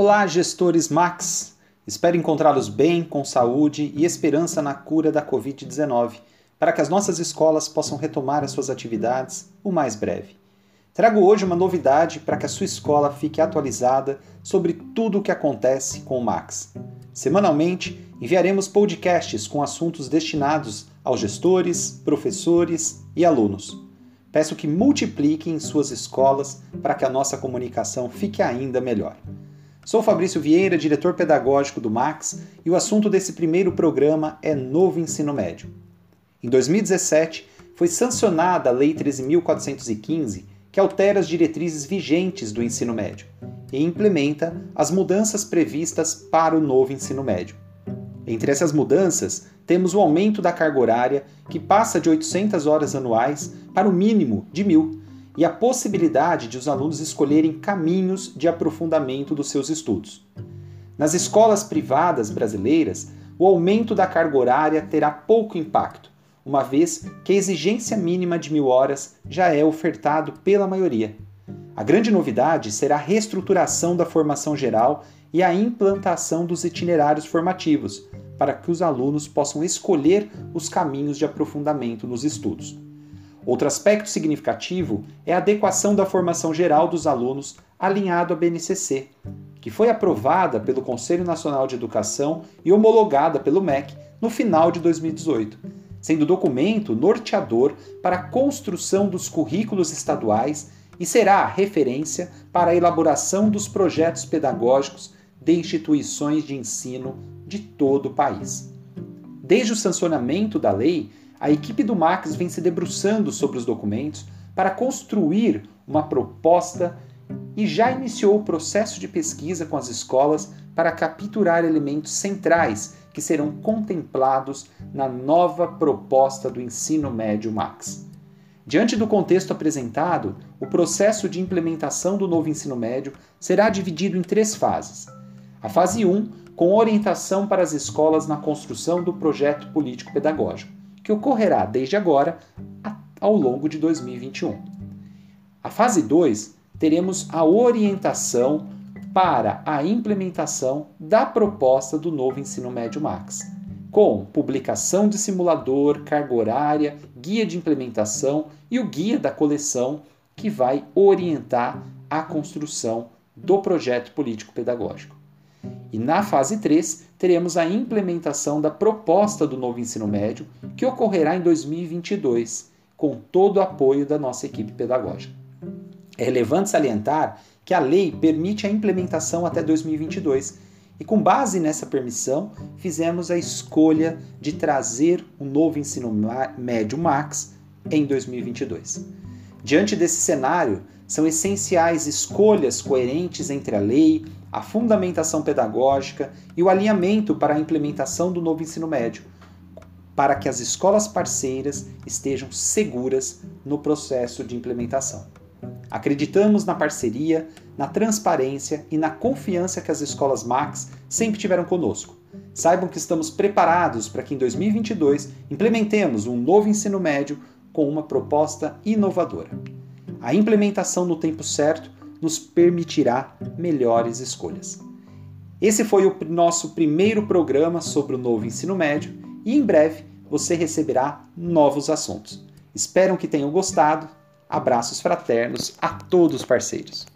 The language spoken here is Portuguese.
Olá, gestores Max! Espero encontrá-los bem, com saúde e esperança na cura da Covid-19, para que as nossas escolas possam retomar as suas atividades o mais breve. Trago hoje uma novidade para que a sua escola fique atualizada sobre tudo o que acontece com o Max. Semanalmente, enviaremos podcasts com assuntos destinados aos gestores, professores e alunos. Peço que multipliquem em suas escolas para que a nossa comunicação fique ainda melhor. Sou Fabrício Vieira, diretor pedagógico do Max, e o assunto desse primeiro programa é novo ensino médio. Em 2017, foi sancionada a Lei 13.415, que altera as diretrizes vigentes do ensino médio e implementa as mudanças previstas para o novo ensino médio. Entre essas mudanças, temos o aumento da carga horária, que passa de 800 horas anuais para o mínimo de 1.000, e a possibilidade de os alunos escolherem caminhos de aprofundamento dos seus estudos. Nas escolas privadas brasileiras, o aumento da carga horária terá pouco impacto, uma vez que a exigência mínima de mil horas já é ofertado pela maioria. A grande novidade será a reestruturação da formação geral e a implantação dos itinerários formativos, para que os alunos possam escolher os caminhos de aprofundamento nos estudos. Outro aspecto significativo é a adequação da formação geral dos alunos alinhado à BNCC, que foi aprovada pelo Conselho Nacional de Educação e homologada pelo MEC no final de 2018, sendo documento norteador para a construção dos currículos estaduais e será a referência para a elaboração dos projetos pedagógicos de instituições de ensino de todo o país. Desde o sancionamento da lei, a equipe do Max vem se debruçando sobre os documentos para construir uma proposta e já iniciou o processo de pesquisa com as escolas para capturar elementos centrais que serão contemplados na nova proposta do ensino médio Max. Diante do contexto apresentado, o processo de implementação do novo ensino médio será dividido em três fases. A fase 1, com orientação para as escolas na construção do projeto político-pedagógico que ocorrerá desde agora ao longo de 2021. A fase 2 teremos a orientação para a implementação da proposta do novo ensino médio Max, com publicação de simulador, carga horária, guia de implementação e o guia da coleção que vai orientar a construção do projeto político-pedagógico. E na fase 3, teremos a implementação da proposta do novo ensino médio, que ocorrerá em 2022, com todo o apoio da nossa equipe pedagógica. É relevante salientar que a lei permite a implementação até 2022, e com base nessa permissão, fizemos a escolha de trazer o um novo ensino médio Max em 2022. Diante desse cenário, são essenciais escolhas coerentes entre a lei, a fundamentação pedagógica e o alinhamento para a implementação do novo ensino médio, para que as escolas parceiras estejam seguras no processo de implementação. Acreditamos na parceria, na transparência e na confiança que as escolas Max sempre tiveram conosco. Saibam que estamos preparados para que em 2022 implementemos um novo ensino médio com uma proposta inovadora. A implementação no tempo certo nos permitirá melhores escolhas. Esse foi o nosso primeiro programa sobre o novo ensino médio e em breve você receberá novos assuntos. Espero que tenham gostado. Abraços fraternos a todos os parceiros.